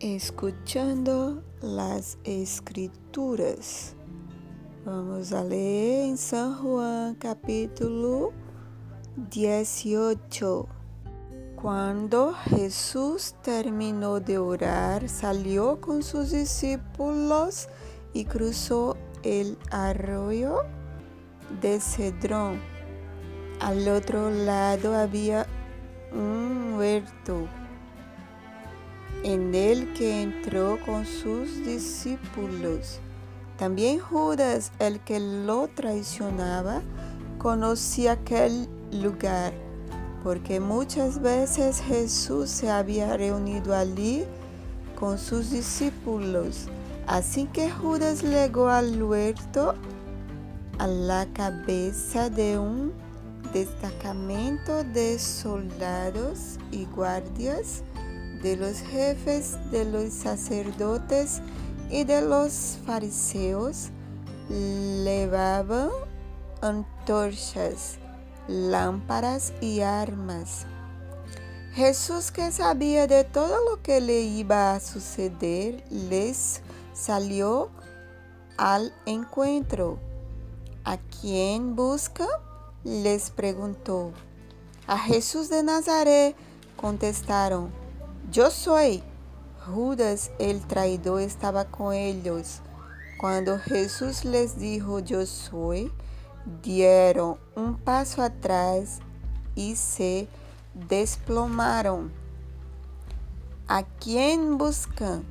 escuchando las escrituras. Vamos a leer en San Juan capítulo 18. Cuando Jesús terminó de orar, salió con sus discípulos y cruzó el arroyo de Cedrón. Al otro lado había un huerto en el que entró con sus discípulos. También Judas, el que lo traicionaba, conocía aquel lugar, porque muchas veces Jesús se había reunido allí con sus discípulos. Así que Judas llegó al huerto a la cabeza de un destacamento de soldados y guardias de los jefes de los sacerdotes y de los fariseos llevaban antorchas, lámparas y armas. Jesús, que sabía de todo lo que le iba a suceder, les salió al encuentro. ¿A quién busca? les preguntó. A Jesús de Nazaret contestaron. Yo soy. Judas el traidor estaba con ellos. Cuando Jesús les dijo yo soy, dieron un paso atrás y se desplomaron. ¿A quién buscan?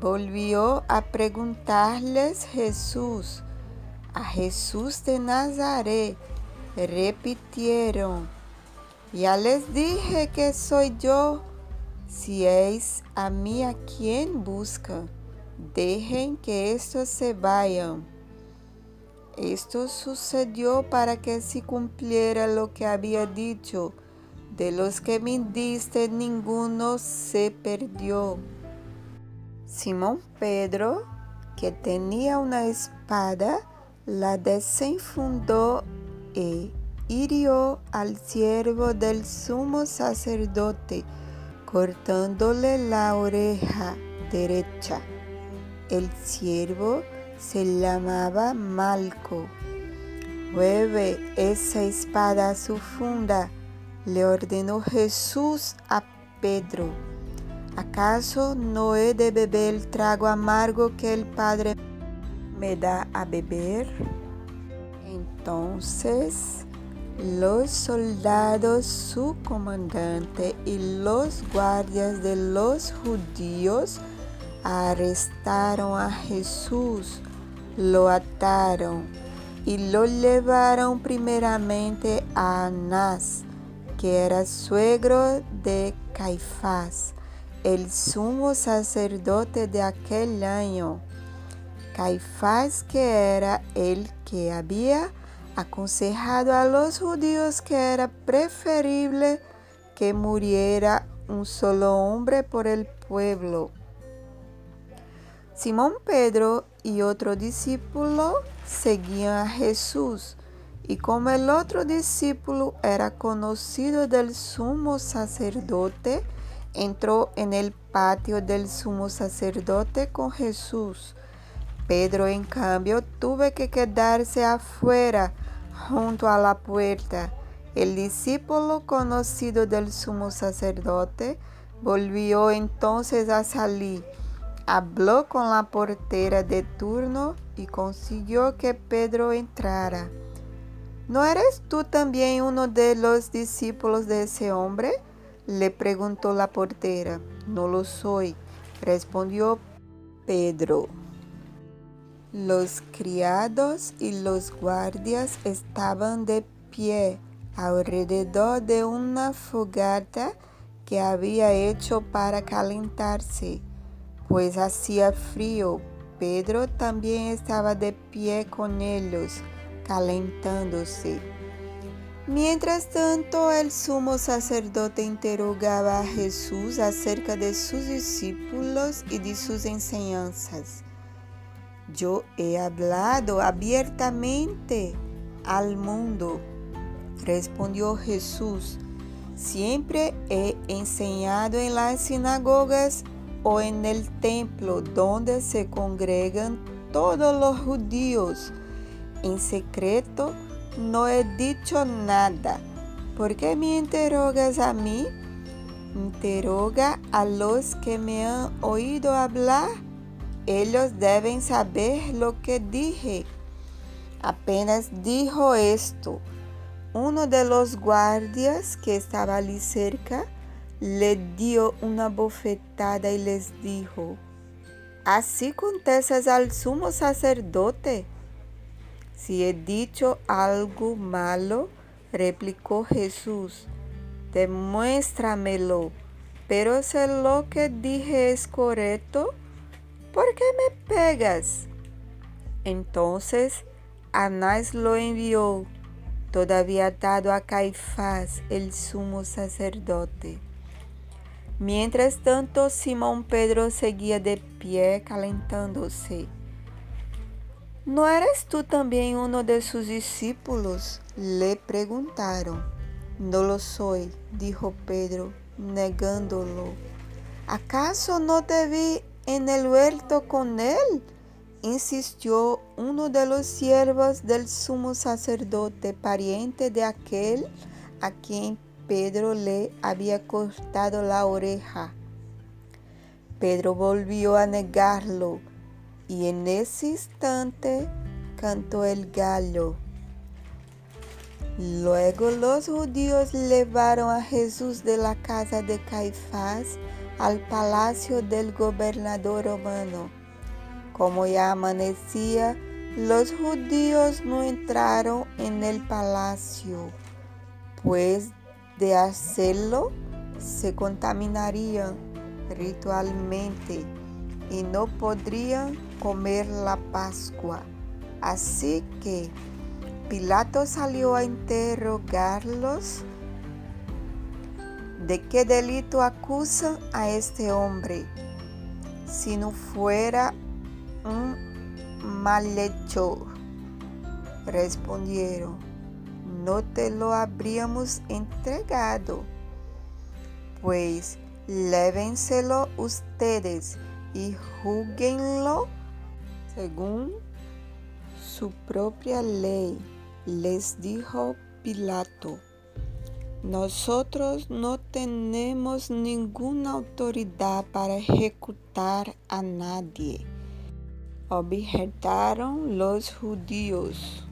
Volvió a preguntarles Jesús. A Jesús de Nazaret repitieron. Ya les dije que soy yo. Si es a mí a quien busca, dejen que estos se vayan. Esto sucedió para que se cumpliera lo que había dicho. De los que me diste, ninguno se perdió. Simón Pedro, que tenía una espada, la desenfundó e hirió al siervo del sumo sacerdote cortándole la oreja derecha. El siervo se llamaba Malco. Mueve esa espada a su funda, le ordenó Jesús a Pedro. ¿Acaso no he de beber el trago amargo que el Padre me da a beber? Entonces los soldados, su comandante y los guardias de los judíos arrestaron a Jesús, lo ataron y lo llevaron primeramente a Anás, que era suegro de Caifás, el sumo sacerdote de aquel año. Caifás que era el que había aconsejado a los judíos que era preferible que muriera un solo hombre por el pueblo. Simón Pedro y otro discípulo seguían a Jesús, y como el otro discípulo era conocido del sumo sacerdote, entró en el patio del sumo sacerdote con Jesús. Pedro, en cambio, tuvo que quedarse afuera junto a la puerta. El discípulo conocido del sumo sacerdote volvió entonces a salir. Habló con la portera de turno y consiguió que Pedro entrara. ¿No eres tú también uno de los discípulos de ese hombre? Le preguntó la portera. No lo soy, respondió Pedro. Los criados y los guardias estaban de pie alrededor de una fogata que había hecho para calentarse, pues hacía frío. Pedro también estaba de pie con ellos, calentándose. Mientras tanto, el sumo sacerdote interrogaba a Jesús acerca de sus discípulos y de sus enseñanzas. Yo he hablado abiertamente al mundo, respondió Jesús. Siempre he enseñado en las sinagogas o en el templo donde se congregan todos los judíos. En secreto no he dicho nada. ¿Por qué me interrogas a mí? Interroga a los que me han oído hablar. Ellos deben saber lo que dije. Apenas dijo esto. Uno de los guardias que estaba allí cerca le dio una bofetada y les dijo, ¿así contestas al sumo sacerdote? Si he dicho algo malo, replicó Jesús, demuéstramelo. Pero si lo que dije es correcto, ¿por qué me pegas? Entonces Anás lo envió, todavía atado a Caifás, el sumo sacerdote. Mientras tanto, Simón Pedro seguía de pie calentándose. ¿No eres tú también uno de sus discípulos? Le preguntaron. No lo soy, dijo Pedro, negándolo. ¿Acaso no te vi en el huerto con él? insistió uno de los siervos del sumo sacerdote, pariente de aquel a quien Pedro le había cortado la oreja. Pedro volvió a negarlo y en ese instante cantó el gallo. Luego los judíos llevaron a Jesús de la casa de Caifás al palacio del gobernador romano como ya amanecía, los judíos no entraron en el palacio, pues de hacerlo se contaminarían ritualmente y no podrían comer la Pascua. Así que Pilato salió a interrogarlos de qué delito acusan a este hombre. Si no fuera un malhechor. Respondieron, no te lo habríamos entregado. Pues lévenselo ustedes y juzguenlo según su propia ley, les dijo Pilato. Nosotros no tenemos ninguna autoridad para ejecutar a nadie objetaron los judíos.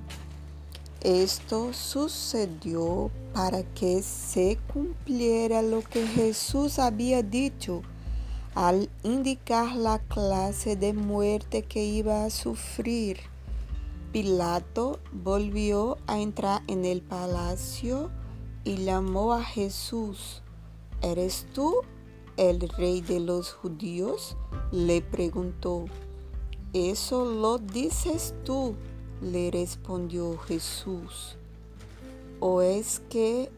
Esto sucedió para que se cumpliera lo que Jesús había dicho al indicar la clase de muerte que iba a sufrir. Pilato volvió a entrar en el palacio y llamó a Jesús. ¿Eres tú el rey de los judíos? le preguntó. Eso lo dices tú, le respondió Jesús. ¿O es que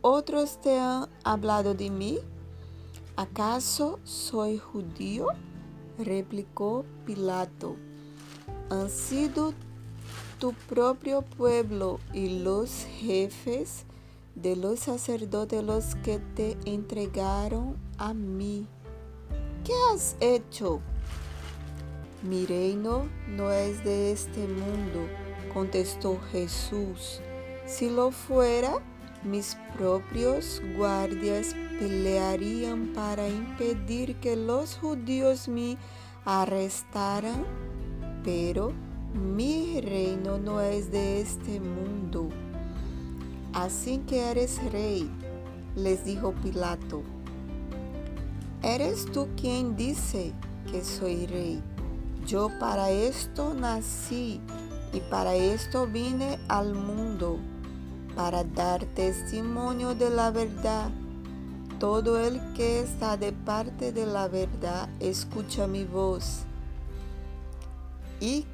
otros te han hablado de mí? ¿Acaso soy judío? replicó Pilato. Han sido tu propio pueblo y los jefes de los sacerdotes los que te entregaron a mí. ¿Qué has hecho? Mi reino no es de este mundo, contestó Jesús. Si lo fuera, mis propios guardias pelearían para impedir que los judíos me arrestaran, pero mi reino no es de este mundo. Así que eres rey, les dijo Pilato. ¿Eres tú quien dice que soy rey? Yo para esto nací y para esto vine al mundo, para dar testimonio de la verdad. Todo el que está de parte de la verdad escucha mi voz. ¿Y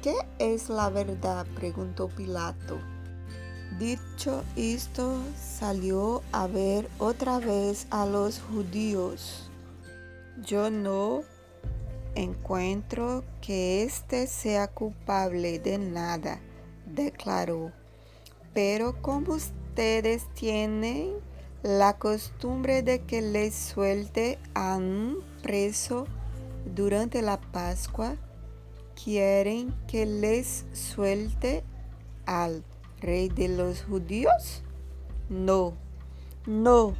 qué es la verdad? preguntó Pilato. Dicho esto, salió a ver otra vez a los judíos. Yo no encuentro que éste sea culpable de nada, declaró. Pero como ustedes tienen la costumbre de que les suelte a un preso durante la Pascua, ¿quieren que les suelte al rey de los judíos? No, no,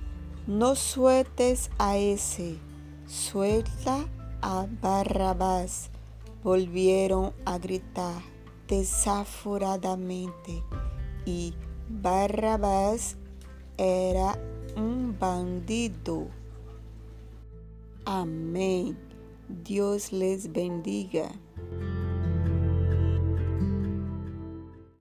no sueltes a ese, suelta a Barrabás. Volvieron a gritar desaforadamente y Barrabás era un bandido. Amén. Dios les bendiga.